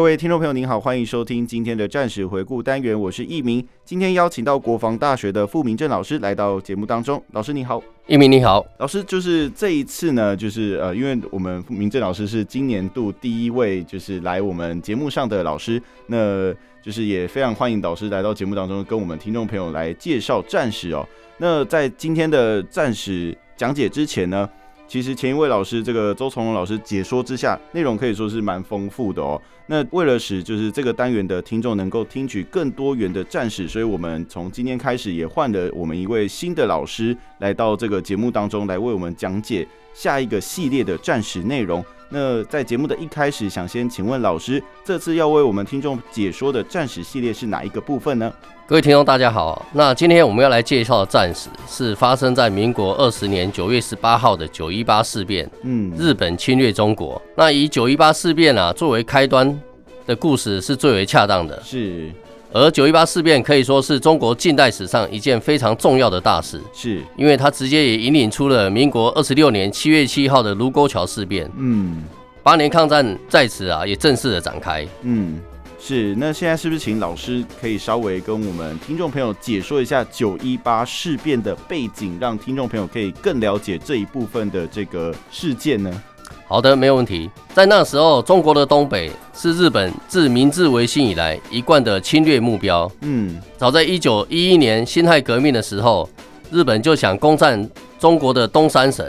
各位听众朋友，您好，欢迎收听今天的战史回顾单元，我是易明。今天邀请到国防大学的傅明正老师来到节目当中。老师你好，易明你好。老师就是这一次呢，就是呃，因为我们傅明正老师是今年度第一位就是来我们节目上的老师，那就是也非常欢迎导师来到节目当中，跟我们听众朋友来介绍战史哦。那在今天的战史讲解之前呢，其实前一位老师这个周从容老师解说之下，内容可以说是蛮丰富的哦。那为了使就是这个单元的听众能够听取更多元的战史，所以我们从今天开始也换了我们一位新的老师来到这个节目当中来为我们讲解下一个系列的战史内容。那在节目的一开始，想先请问老师，这次要为我们听众解说的战史系列是哪一个部分呢？各位听众大家好，那今天我们要来介绍的战史是发生在民国二十年九月十八号的九一八事变。嗯，日本侵略中国。那以九一八事变啊作为开端的故事是最为恰当的。是。而九一八事变可以说是中国近代史上一件非常重要的大事，是因为它直接也引领出了民国二十六年七月七号的卢沟桥事变。嗯，八年抗战在此啊也正式的展开。嗯，是。那现在是不是请老师可以稍微跟我们听众朋友解说一下九一八事变的背景，让听众朋友可以更了解这一部分的这个事件呢？好的，没有问题。在那时候，中国的东北是日本自明治维新以来一贯的侵略目标。嗯，早在一九一一年辛亥革命的时候，日本就想攻占中国的东三省。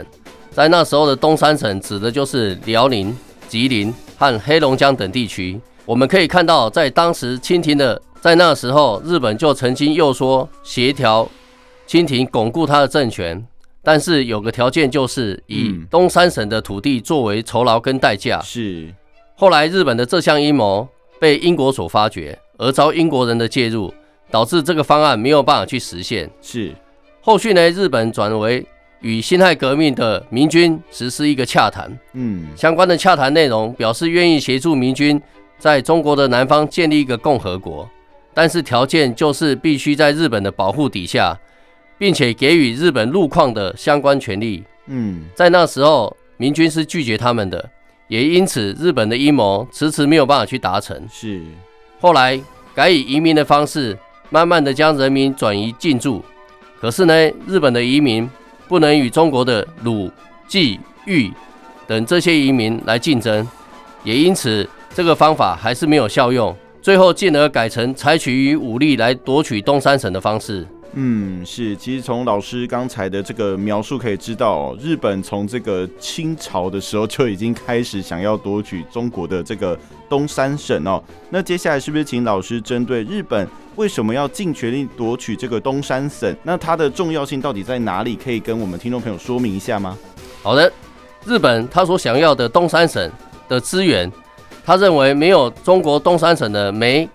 在那时候的东三省指的就是辽宁、吉林和黑龙江等地区。我们可以看到，在当时清廷的在那时候，日本就曾经又说协调清廷巩固他的政权。但是有个条件，就是以东三省的土地作为酬劳跟代价。是，后来日本的这项阴谋被英国所发觉，而遭英国人的介入，导致这个方案没有办法去实现。是，后续呢，日本转为与辛亥革命的明军实施一个洽谈。嗯，相关的洽谈内容表示愿意协助明军在中国的南方建立一个共和国，但是条件就是必须在日本的保护底下。并且给予日本路况的相关权利。嗯，在那时候，明军是拒绝他们的，也因此日本的阴谋迟迟没有办法去达成。是，后来改以移民的方式，慢慢的将人民转移进驻。可是呢，日本的移民不能与中国的鲁、冀、豫等这些移民来竞争，也因此这个方法还是没有效用。最后进而改成采取以武力来夺取东三省的方式。嗯，是，其实从老师刚才的这个描述可以知道，日本从这个清朝的时候就已经开始想要夺取中国的这个东三省哦。那接下来是不是请老师针对日本为什么要尽全力夺取这个东三省？那它的重要性到底在哪里？可以跟我们听众朋友说明一下吗？好的，日本他所想要的东三省的资源，他认为没有中国东三省的煤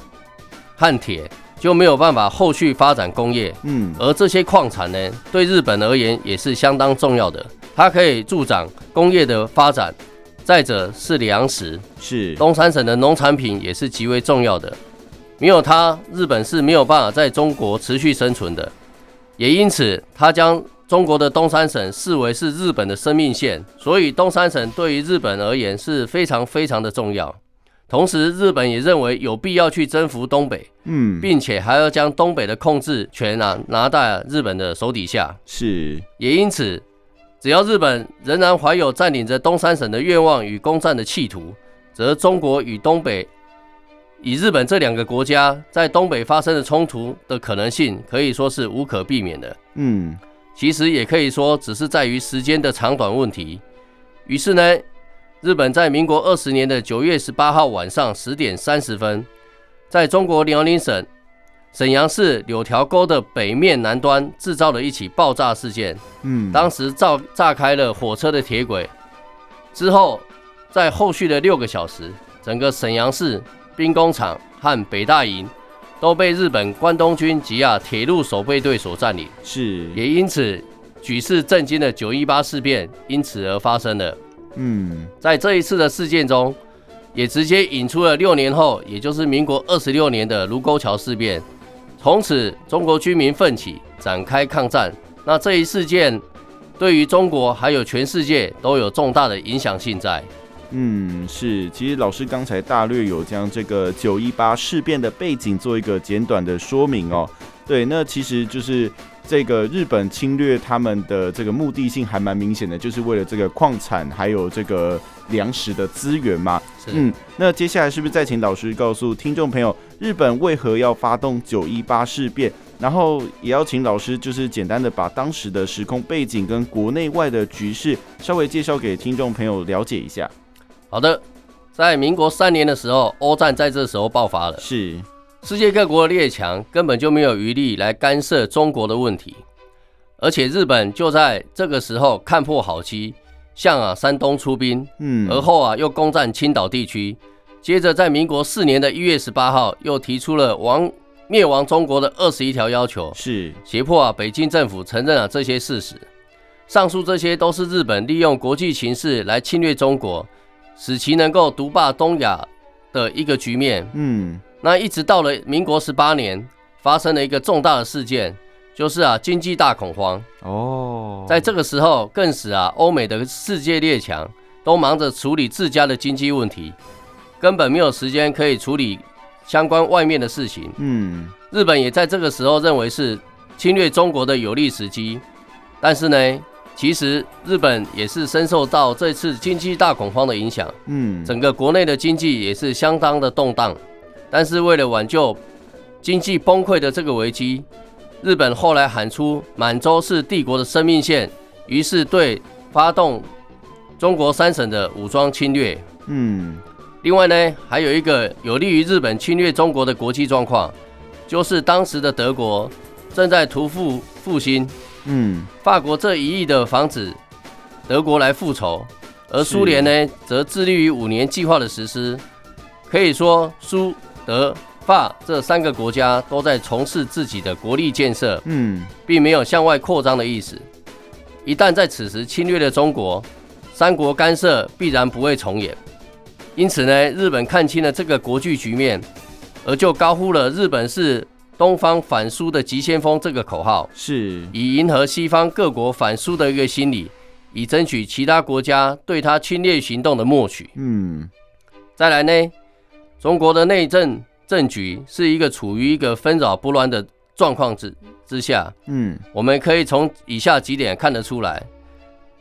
和铁。就没有办法后续发展工业，嗯，而这些矿产呢，对日本而言也是相当重要的，它可以助长工业的发展。再者是粮食，是东三省的农产品也是极为重要的，没有它，日本是没有办法在中国持续生存的。也因此，它将中国的东三省视为是日本的生命线，所以东三省对于日本而言是非常非常的重要。同时，日本也认为有必要去征服东北，嗯，并且还要将东北的控制权啊拿在日本的手底下。是，也因此，只要日本仍然怀有占领着东三省的愿望与攻占的企图，则中国与东北以日本这两个国家在东北发生的冲突的可能性，可以说是无可避免的。嗯，其实也可以说，只是在于时间的长短问题。于是呢，日本在民国二十年的九月十八号晚上十点三十分，在中国辽宁省沈阳市柳条沟的北面南端制造了一起爆炸事件。嗯，当时炸炸开了火车的铁轨，之后在后续的六个小时，整个沈阳市兵工厂和北大营都被日本关东军及亚铁路守备队所占领。是，也因此举世震惊的九一八事变因此而发生了。嗯，在这一次的事件中，也直接引出了六年后，也就是民国二十六年的卢沟桥事变。从此，中国军民奋起，展开抗战。那这一事件对于中国还有全世界都有重大的影响性在。嗯，是。其实老师刚才大略有将这个九一八事变的背景做一个简短的说明哦。对，那其实就是。这个日本侵略他们的这个目的性还蛮明显的，就是为了这个矿产还有这个粮食的资源嘛。嗯，那接下来是不是再请老师告诉听众朋友，日本为何要发动九一八事变？然后也要请老师就是简单的把当时的时空背景跟国内外的局势稍微介绍给听众朋友了解一下。好的，在民国三年的时候，欧战在这时候爆发了。是。世界各国的列强根本就没有余力来干涉中国的问题，而且日本就在这个时候看破好机，向啊山东出兵，嗯，而后啊又攻占青岛地区，接着在民国四年的一月十八号又提出了亡灭亡中国的二十一条要求，是胁迫啊北京政府承认了这些事实。上述这些都是日本利用国际形势来侵略中国，使其能够独霸东亚的一个局面，嗯。那一直到了民国十八年，发生了一个重大的事件，就是啊经济大恐慌哦。在这个时候，更使啊欧美的世界列强都忙着处理自家的经济问题，根本没有时间可以处理相关外面的事情。嗯，日本也在这个时候认为是侵略中国的有利时机，但是呢，其实日本也是深受到这次经济大恐慌的影响。嗯，整个国内的经济也是相当的动荡。但是为了挽救经济崩溃的这个危机，日本后来喊出“满洲是帝国的生命线”，于是对发动中国三省的武装侵略。嗯，另外呢，还有一个有利于日本侵略中国的国际状况，就是当时的德国正在屠复复兴。嗯，法国这一役的防止德国来复仇，而苏联呢，则致力于五年计划的实施。可以说苏。德、法这三个国家都在从事自己的国力建设，嗯，并没有向外扩张的意思。一旦在此时侵略了中国，三国干涉必然不会重演。因此呢，日本看清了这个国际局面，而就高呼了“日本是东方反苏的急先锋”这个口号，是以迎合西方各国反苏的一个心理，以争取其他国家对他侵略行动的默许。嗯，再来呢？中国的内政政局是一个处于一个纷扰不乱的状况之之下，嗯，我们可以从以下几点看得出来，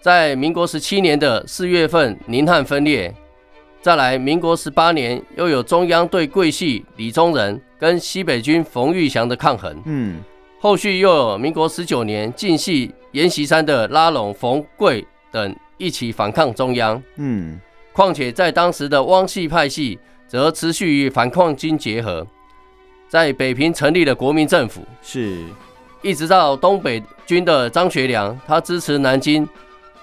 在民国十七年的四月份，宁汉分裂；再来，民国十八年又有中央对桂系李宗仁跟西北军冯玉祥的抗衡，嗯，后续又有民国十九年晋系阎锡山的拉拢冯桂等一起反抗中央，嗯，况且在当时的汪系派系。则持续与反抗军结合，在北平成立了国民政府，是，一直到东北军的张学良，他支持南京，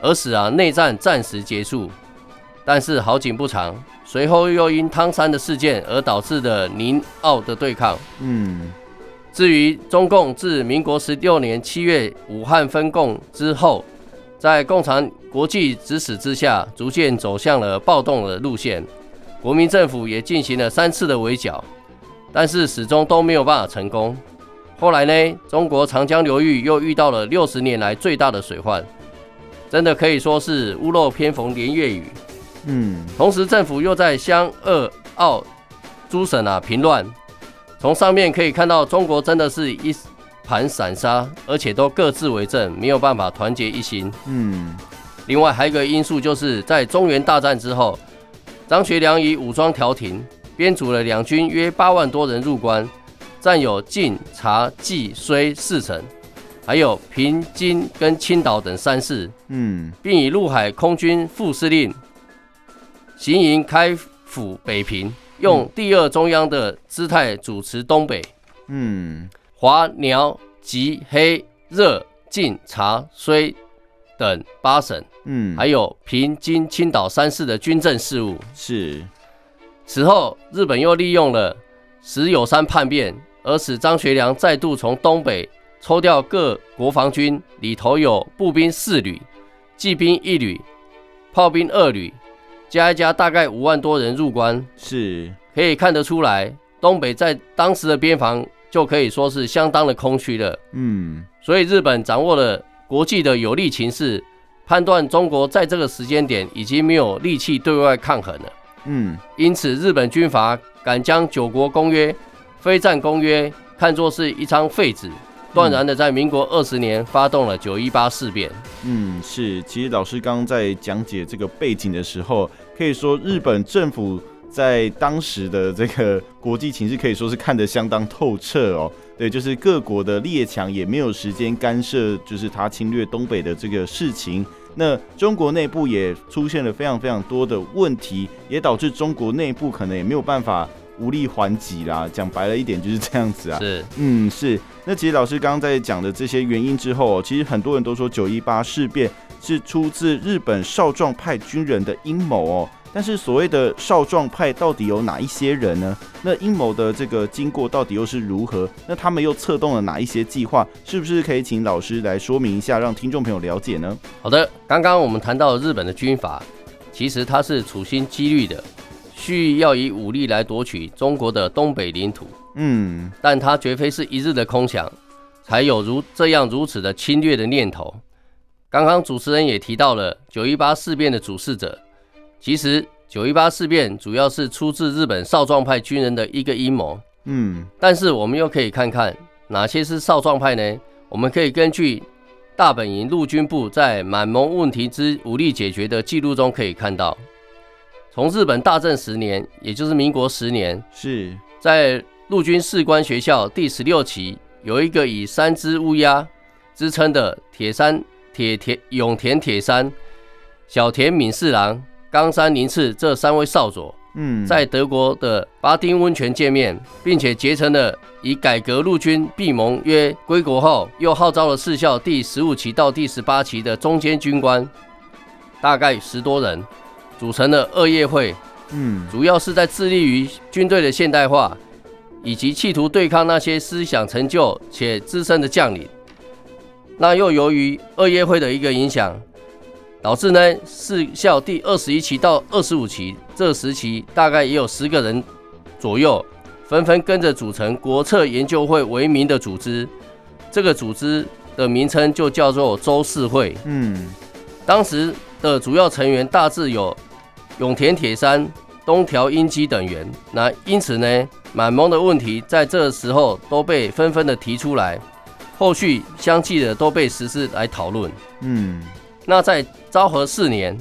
而使啊内战暂时结束。但是好景不长，随后又因汤山的事件而导致的宁澳的对抗。嗯，至于中共自民国十六年七月武汉分共之后，在共产国际指使之下，逐渐走向了暴动的路线。国民政府也进行了三次的围剿，但是始终都没有办法成功。后来呢，中国长江流域又遇到了六十年来最大的水患，真的可以说是屋漏偏逢连夜雨。嗯，同时政府又在湘鄂澳诸省啊平乱，从上面可以看到中国真的是一盘散沙，而且都各自为政，没有办法团结一心。嗯，另外还有一个因素就是在中原大战之后。张学良以武装调停，编组了两军约八万多人入关，占有晋、察、冀、绥四城，还有平、津跟青岛等三市。嗯，并以陆海空军副司令行营开府北平，用第二中央的姿态主持东北。嗯，华、辽、吉、黑、热、晋、察、绥等八省，嗯，还有平、津、青岛三市的军政事务。是。此后，日本又利用了石友山叛变，而使张学良再度从东北抽调各国防军，里头有步兵四旅、骑兵一旅、炮兵二旅，加一加大概五万多人入关。是，可以看得出来，东北在当时的边防就可以说是相当的空虚了。嗯，所以日本掌握了国际的有利情势，判断中国在这个时间点已经没有力气对外抗衡了。嗯，因此日本军阀敢将九国公约、非战公约看作是一张废纸，断然的在民国二十年发动了九一八事变。嗯，是，其实老师刚刚在讲解这个背景的时候，可以说日本政府在当时的这个国际情势可以说是看得相当透彻哦。对，就是各国的列强也没有时间干涉，就是他侵略东北的这个事情。那中国内部也出现了非常非常多的问题，也导致中国内部可能也没有办法无力还击啦。讲白了一点就是这样子啊。是，嗯，是。那其实老师刚刚在讲的这些原因之后，其实很多人都说九一八事变是出自日本少壮派军人的阴谋哦。但是所谓的少壮派到底有哪一些人呢？那阴谋的这个经过到底又是如何？那他们又策动了哪一些计划？是不是可以请老师来说明一下，让听众朋友了解呢？好的，刚刚我们谈到日本的军阀，其实他是处心积虑的，蓄意要以武力来夺取中国的东北领土。嗯，但他绝非是一日的空想，才有如这样如此的侵略的念头。刚刚主持人也提到了九一八事变的主事者。其实九一八事变主要是出自日本少壮派军人的一个阴谋，嗯，但是我们又可以看看哪些是少壮派呢？我们可以根据大本营陆军部在满蒙问题之武力解决的记录中可以看到，从日本大正十年，也就是民国十年，是在陆军士官学校第十六期有一个以三只乌鸦之称的铁山铁田永田铁山小田敏四郎。冈山宁次这三位少佐，嗯，在德国的巴丁温泉见面，并且结成了以改革陆军闭盟约归国后，又号召了四校第十五期到第十八期的中间军官，大概十多人，组成了二业会，嗯，主要是在致力于军队的现代化，以及企图对抗那些思想陈旧且资深的将领。那又由于二业会的一个影响。导致呢，士校第二十一期到二十五期这时期，大概也有十个人左右，纷纷跟着组成国策研究会为名的组织。这个组织的名称就叫做周四会。嗯，当时的主要成员大致有永田铁山、东条英机等员。那因此呢，满蒙的问题在这时候都被纷纷的提出来，后续相继的都被实施来讨论。嗯。那在昭和四年，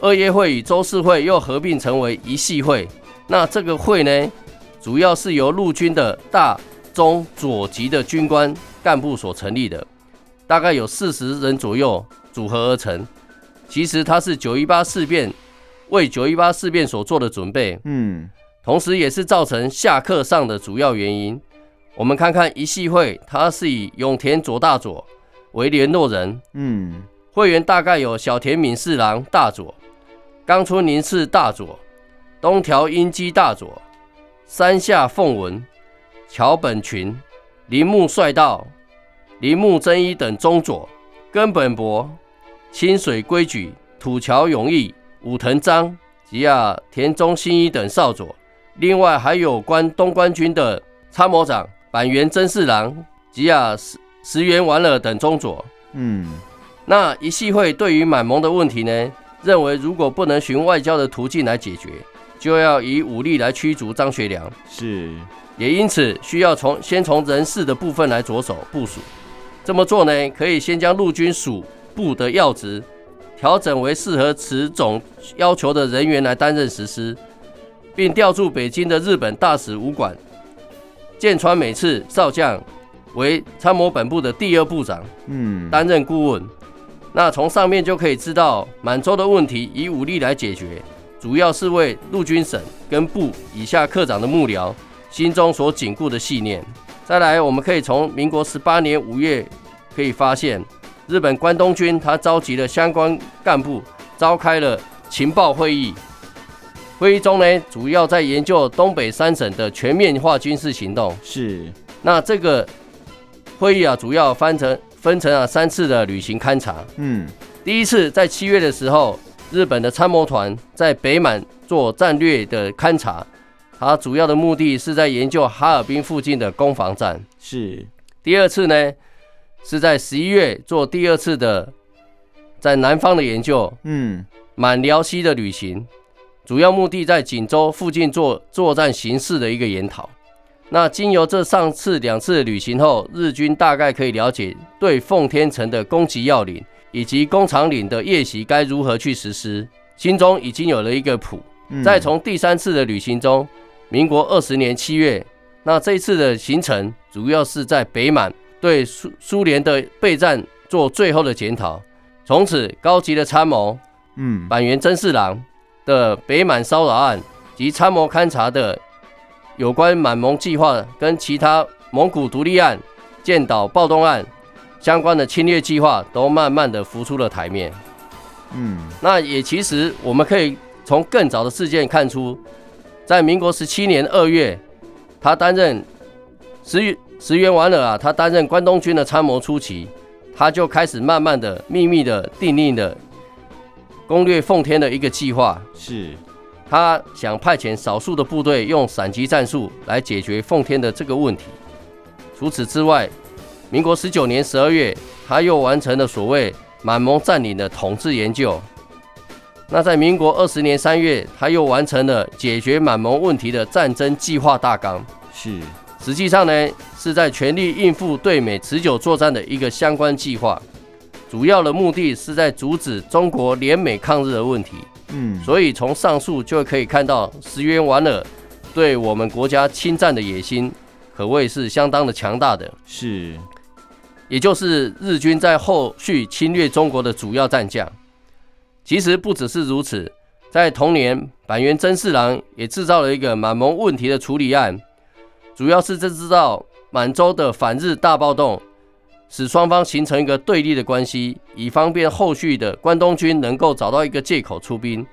二月会与周四会又合并成为一系会。那这个会呢，主要是由陆军的大、中、左级的军官干部所成立的，大概有四十人左右组合而成。其实它是九一八事变为九一八事变所做的准备，嗯，同时也是造成下课上的主要原因。我们看看一系会，它是以永田左大佐为联络人，嗯。会员大概有小田敏四郎大佐、冈村宁次大佐、东条英机大佐、山下奉文、桥本群、铃木帅道、铃木真一等中佐、根本博、清水圭矩、土桥永义、武藤章及啊田中新一等少佐。另外还有关东关军的参谋长板垣真四郎及啊石石原莞尔等中佐。嗯。那一系会对于满蒙的问题呢，认为如果不能循外交的途径来解决，就要以武力来驱逐张学良。是，也因此需要从先从人事的部分来着手部署。这么做呢，可以先将陆军署部的要职调整为适合此种要求的人员来担任实施，并调驻北京的日本大使武馆建川美次少将为参谋本部的第二部长，嗯，担任顾问。那从上面就可以知道，满洲的问题以武力来解决，主要是为陆军省跟部以下科长的幕僚心中所紧固的信念。再来，我们可以从民国十八年五月可以发现，日本关东军他召集了相关干部，召开了情报会议。会议中呢，主要在研究东北三省的全面化军事行动。是。那这个会议啊，主要分成分成了三次的旅行勘察。嗯。第一次在七月的时候，日本的参谋团在北满做战略的勘察，它主要的目的是在研究哈尔滨附近的攻防战。是。第二次呢，是在十一月做第二次的在南方的研究。嗯。满辽西的旅行，主要目的在锦州附近做作战形势的一个研讨。那经由这上次两次旅行后，日军大概可以了解对奉天城的攻击要领。以及工厂岭的夜袭该如何去实施，心中已经有了一个谱。再从第三次的旅行中，民国二十年七月，那这一次的行程主要是在北满对苏苏联的备战做最后的检讨。从此，高级的参谋，嗯，板垣征四郎的北满骚扰案及参谋勘察的有关满蒙计划跟其他蒙古独立案、建岛暴动案。相关的侵略计划都慢慢的浮出了台面。嗯，那也其实我们可以从更早的事件看出，在民国十七年二月，他担任石石原莞尔啊，他担任关东军的参谋初期，他就开始慢慢的秘密的订立的攻略奉天的一个计划。是，他想派遣少数的部队用闪击战术来解决奉天的这个问题。除此之外，民国十九年十二月，他又完成了所谓满蒙占领的统治研究。那在民国二十年三月，他又完成了解决满蒙问题的战争计划大纲。是，实际上呢，是在全力应付对美持久作战的一个相关计划。主要的目的是在阻止中国联美抗日的问题。嗯，所以从上述就可以看到石原莞尔对我们国家侵占的野心，可谓是相当的强大的。是。也就是日军在后续侵略中国的主要战将。其实不只是如此，在同年，板垣征四郎也制造了一个满蒙问题的处理案，主要是在制造满洲的反日大暴动，使双方形成一个对立的关系，以方便后续的关东军能够找到一个借口出兵。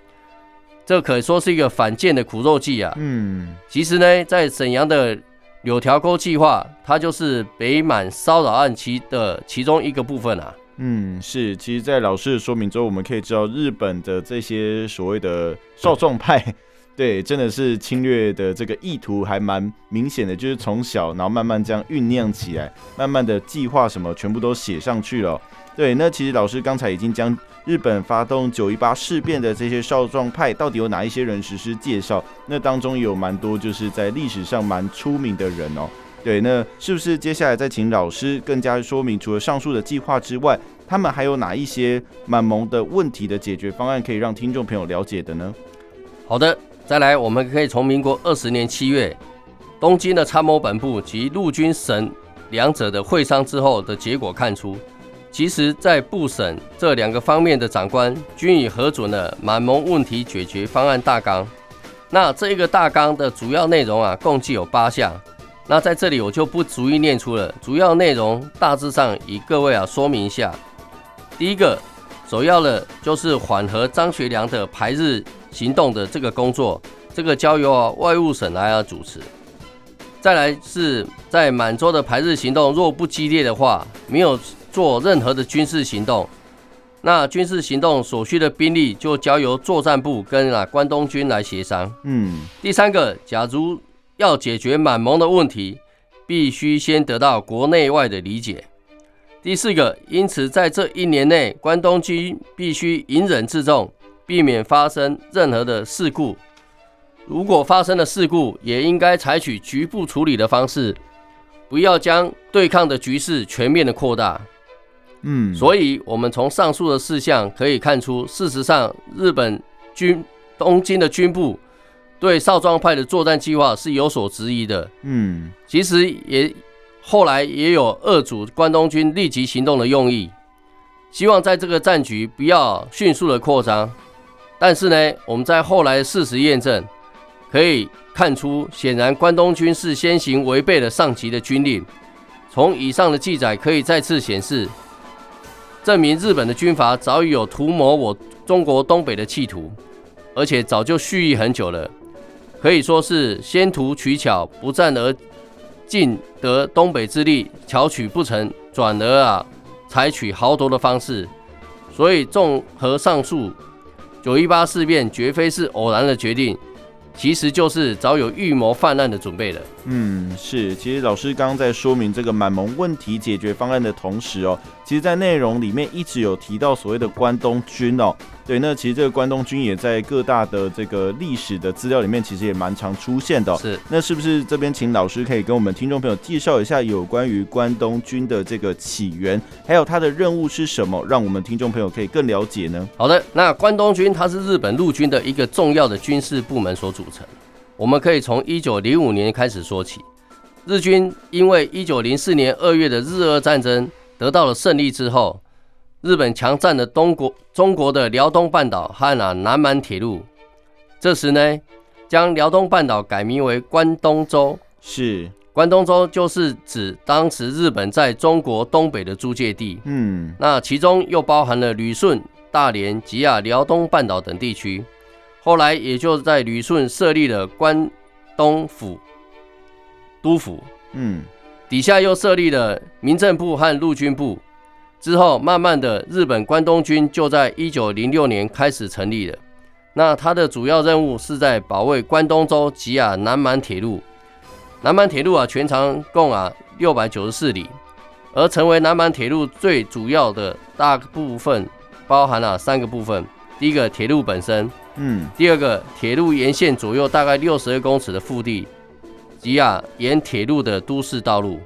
这可以说是一个反间的苦肉计啊。嗯，其实呢，在沈阳的。柳条沟计划，它就是北满骚扰案其的其中一个部分啊。嗯，是。其实，在老师的说明之后，我们可以知道，日本的这些所谓的少壮派，对，真的是侵略的这个意图还蛮明显的，就是从小，然后慢慢这样酝酿起来，慢慢的计划什么，全部都写上去了。对，那其实老师刚才已经将。日本发动九一八事变的这些少壮派到底有哪一些人实施介绍？那当中有蛮多就是在历史上蛮出名的人哦。对，那是不是接下来再请老师更加说明，除了上述的计划之外，他们还有哪一些满蒙的问题的解决方案可以让听众朋友了解的呢？好的，再来，我们可以从民国二十年七月东京的参谋本部及陆军省两者的会商之后的结果看出。其实，在部省这两个方面的长官均已核准了满蒙问题解决方案大纲。那这一个大纲的主要内容啊，共计有八项。那在这里我就不逐一念出了，主要内容大致上以各位啊说明一下。第一个，首要的就是缓和张学良的排日行动的这个工作，这个交由啊外务省来啊主持。再来是在满洲的排日行动若不激烈的话，没有。做任何的军事行动，那军事行动所需的兵力就交由作战部跟啊关东军来协商。嗯，第三个，假如要解决满蒙的问题，必须先得到国内外的理解。第四个，因此在这一年内，关东军必须隐忍自重，避免发生任何的事故。如果发生了事故，也应该采取局部处理的方式，不要将对抗的局势全面的扩大。嗯，所以，我们从上述的事项可以看出，事实上，日本军东京的军部对少壮派的作战计划是有所质疑的。嗯，其实也后来也有遏阻关东军立即行动的用意，希望在这个战局不要迅速的扩张。但是呢，我们在后来的事实验证，可以看出，显然关东军是先行违背了上级的军令。从以上的记载可以再次显示，证明日本的军阀早已有图谋我中国东北的企图，而且早就蓄意很久了。可以说是先图取巧，不战而尽得东北之利，巧取不成，转而啊采取豪夺的方式。所以综合上述，九一八事变绝非是偶然的决定。其实就是早有预谋泛滥的准备了。嗯，是。其实老师刚刚在说明这个满蒙问题解决方案的同时哦，其实，在内容里面一直有提到所谓的关东军哦。对，那其实这个关东军也在各大的这个历史的资料里面，其实也蛮常出现的。是。那是不是这边请老师可以跟我们听众朋友介绍一下有关于关东军的这个起源，还有它的任务是什么，让我们听众朋友可以更了解呢？好的，那关东军它是日本陆军的一个重要的军事部门所组成。我们可以从一九零五年开始说起，日军因为一九零四年二月的日俄战争得到了胜利之后，日本强占了东国中国的辽东半岛和啊南满铁路，这时呢，将辽东半岛改名为关东州，是。关东州就是指当时日本在中国东北的租界地，嗯，那其中又包含了旅顺、大连及啊辽东半岛等地区。后来也就在旅顺设立了关东府都府，嗯，底下又设立了民政部和陆军部。之后，慢慢的，日本关东军就在一九零六年开始成立了。那它的主要任务是在保卫关东州及啊南满铁路。南满铁路啊，全长共啊六百九十四里，而成为南满铁路最主要的大部分，包含了三个部分。第一个，铁路本身。嗯，第二个，铁路沿线左右大概六十二公尺的腹地，及亚沿铁路的都市道路。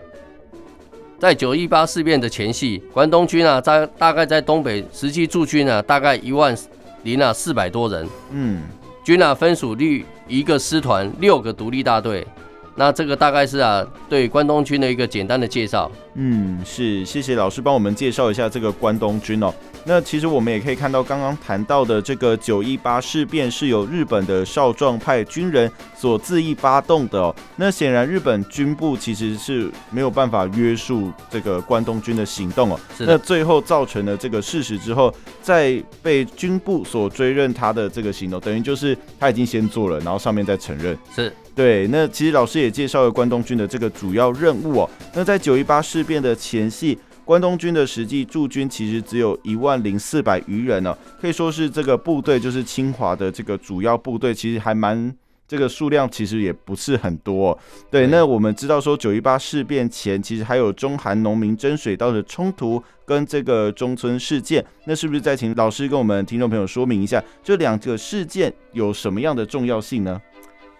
在九一八事变的前夕，关东军啊在大概在东北实际驻军啊大概一万零啊四百多人。嗯，军啊分属率一个师团，六个独立大队。那这个大概是啊对关东军的一个简单的介绍。嗯，是，谢谢老师帮我们介绍一下这个关东军哦。那其实我们也可以看到，刚刚谈到的这个九一八事变是由日本的少壮派军人所恣意发动的哦。那显然日本军部其实是没有办法约束这个关东军的行动哦。是。那最后造成了这个事实之后，在被军部所追认他的这个行动，等于就是他已经先做了，然后上面再承认。是。对。那其实老师也介绍了关东军的这个主要任务哦。那在九一八事变的前夕。关东军的实际驻军其实只有一万零四百余人呢，可以说是这个部队就是清华的这个主要部队，其实还蛮这个数量其实也不是很多。对，那我们知道说九一八事变前，其实还有中韩农民争水稻的冲突跟这个中村事件，那是不是再请老师跟我们听众朋友说明一下这两个事件有什么样的重要性呢？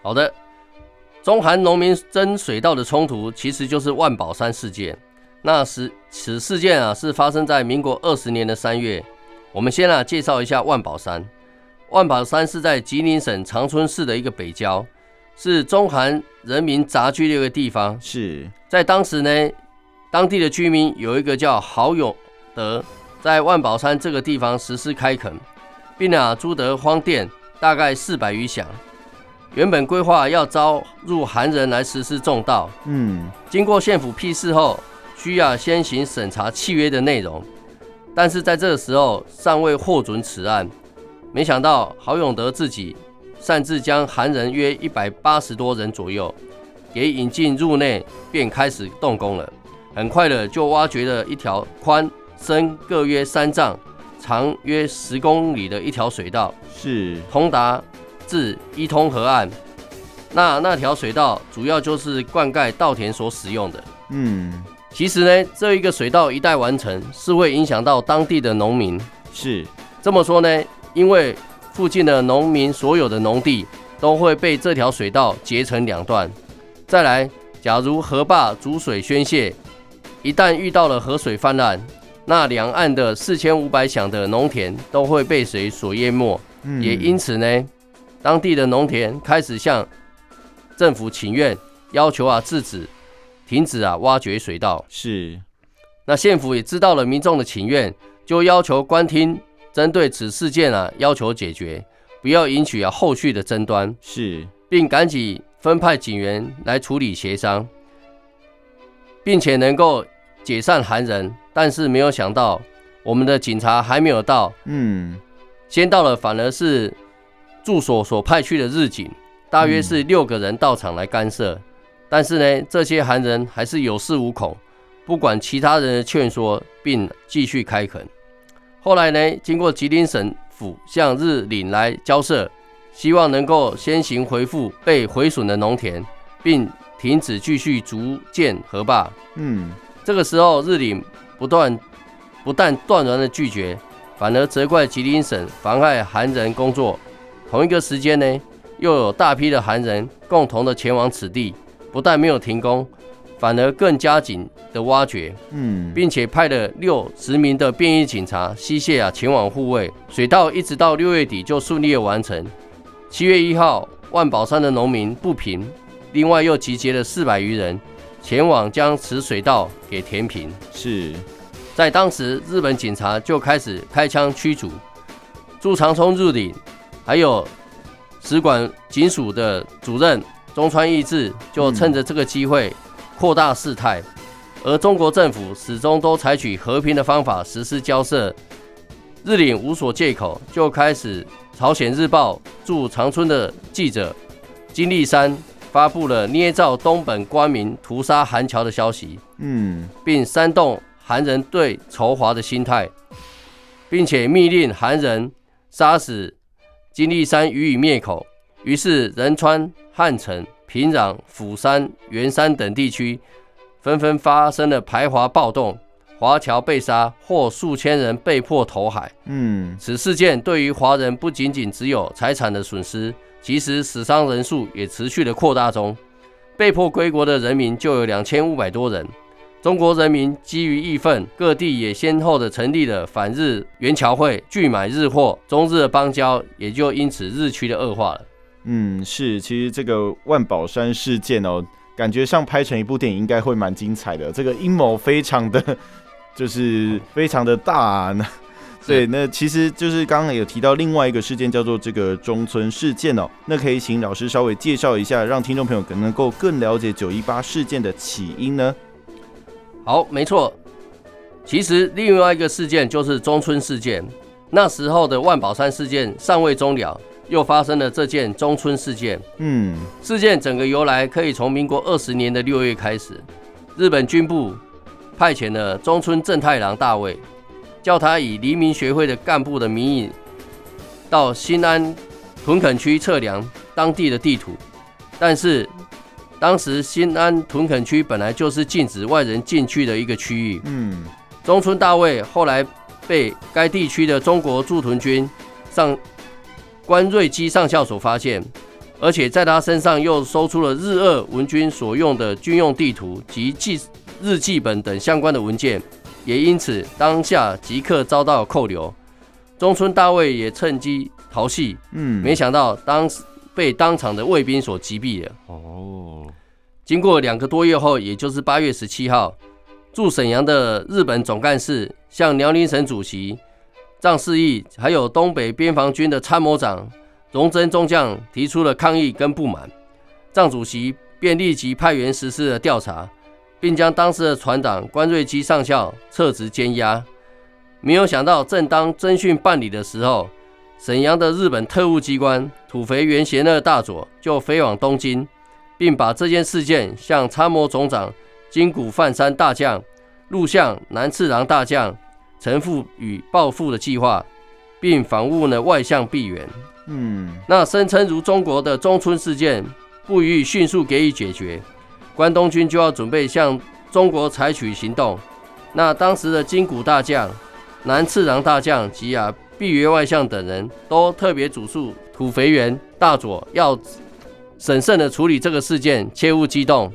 好的，中韩农民争水稻的冲突其实就是万宝山事件。那时此事件啊，是发生在民国二十年的三月。我们先啊介绍一下万宝山。万宝山是在吉林省长春市的一个北郊，是中韩人民杂居的一个地方。是在当时呢，当地的居民有一个叫郝永德，在万宝山这个地方实施开垦，并啊租得荒店大概四百余响。原本规划要招入韩人来实施重道，嗯，经过县府批示后。需要先行审查契约的内容，但是在这个时候尚未获准此案。没想到郝永德自己擅自将韩人约一百八十多人左右给引进入内，便开始动工了。很快的就挖掘了一条宽深各约三丈、长约十公里的一条水道，是通达至伊通河岸。那那条水道主要就是灌溉稻田所使用的。嗯。其实呢，这一个水道一旦完成，是会影响到当地的农民。是这么说呢，因为附近的农民所有的农地都会被这条水道截成两段。再来，假如河坝阻水宣泄，一旦遇到了河水泛滥，那两岸的四千五百响的农田都会被水所淹没。嗯。也因此呢，当地的农田开始向政府请愿，要求啊制止。停止啊！挖掘水稻是。那县府也知道了民众的请愿，就要求官厅针对此事件啊，要求解决，不要引起啊后续的争端。是。并赶紧分派警员来处理协商，并且能够解散韩人。但是没有想到，我们的警察还没有到，嗯，先到了反而是驻所所派去的日警，大约是六个人到场来干涉。嗯、但是呢，这些韩人还是有恃无恐，不管其他人的劝说，并继续开垦。后来呢，经过吉林省府向日领来交涉，希望能够先行回复被毁损的农田，并停止继续逐建河坝。嗯，这个时候日领不断不但断然的拒绝，反而责怪吉林省妨碍韩人工作。同一个时间呢，又有大批的韩人共同的前往此地，不但没有停工。反而更加紧的挖掘，嗯，并且派了六十名的便衣警察西谢啊前往护卫水稻，一直到六月底就顺利的完成。七月一号，万宝山的农民不平，另外又集结了四百余人前往将此水稻给填平。是在当时，日本警察就开始开枪驱逐。朱长冲入领还有使馆警署的主任中川义治就趁着这个机会。扩大事态，而中国政府始终都采取和平的方法实施交涉。日领无所借口，就开始朝鲜日报驻长春的记者金立山发布了捏造东本官民屠杀韩侨的消息，嗯，并煽动韩人对仇华的心态，并且密令韩人杀死金立山予以灭口。于是仁川、汉城。平壤、釜山、圆山等地区纷纷发生了排华暴动，华侨被杀或数千人被迫投海。嗯，此事件对于华人不仅仅只有财产的损失，其实死伤人数也持续的扩大中。被迫归国的人民就有两千五百多人。中国人民基于义愤，各地也先后的成立了反日援侨会，拒买日货，中日的邦交也就因此日趋的恶化了。嗯，是，其实这个万宝山事件哦，感觉上拍成一部电影应该会蛮精彩的。这个阴谋非常的，就是非常的大啊。对，那其实就是刚刚有提到另外一个事件，叫做这个中村事件哦。那可以请老师稍微介绍一下，让听众朋友可能够更了解九一八事件的起因呢？好，没错。其实另外一个事件就是中村事件，那时候的万宝山事件尚未终了。又发生了这件中村事件。嗯，事件整个由来可以从民国二十年的六月开始，日本军部派遣了中村正太郎大尉，叫他以黎明学会的干部的名义，到新安屯垦区测量当地的地图。但是当时新安屯垦区本来就是禁止外人进去的一个区域。嗯，中村大卫后来被该地区的中国驻屯军上。关瑞基上校所发现，而且在他身上又搜出了日俄文军所用的军用地图及记日记本等相关的文件，也因此当下即刻遭到扣留。中村大卫也趁机逃戏，嗯，没想到当时被当场的卫兵所击毙了。哦，经过两个多月后，也就是八月十七号，驻沈阳的日本总干事向辽宁省主席。赵世义还有东北边防军的参谋长荣臻中将提出了抗议跟不满，赵主席便立即派员实施了调查，并将当时的船长关瑞基上校撤职监押。没有想到，正当侦讯办理的时候，沈阳的日本特务机关土肥原贤二大佐就飞往东京，并把这件事件向参谋总长金谷范山大将、陆相南次郎大将。陈复与报复的计划，并访问了外相毕源。嗯，那声称如中国的中村事件不予以迅速给予解决，关东军就要准备向中国采取行动。那当时的金谷大将、南次郎大将及啊毕源外相等人都特别嘱咐土肥原大佐要审慎的处理这个事件，切勿激动。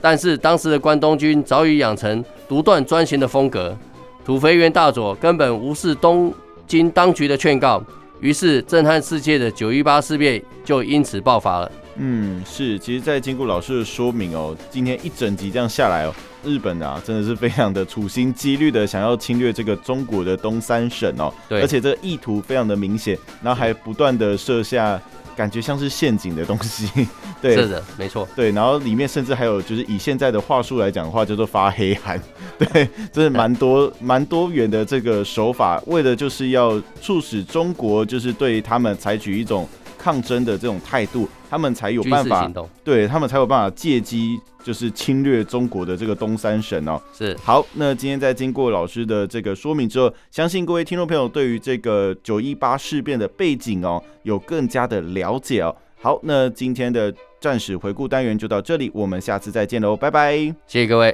但是当时的关东军早已养成独断专行的风格。土肥原大佐根本无视东京当局的劝告，于是震撼世界的九一八事变就因此爆发了。嗯，是，其实，在经过老师的说明哦，今天一整集这样下来哦，日本啊，真的是非常的处心积虑的想要侵略这个中国的东三省哦，对，而且这个意图非常的明显，然后还不断的设下。感觉像是陷阱的东西，对，是的，没错，对，然后里面甚至还有就是以现在的话术来讲的话，叫做发黑函，对，这是蛮多蛮多元的这个手法，为的就是要促使中国就是对他们采取一种抗争的这种态度，他们才有办法，对他们才有办法借机。就是侵略中国的这个东三省哦，是好。那今天在经过老师的这个说明之后，相信各位听众朋友对于这个九一八事变的背景哦，有更加的了解哦。好，那今天的战史回顾单元就到这里，我们下次再见喽，拜拜，谢谢各位。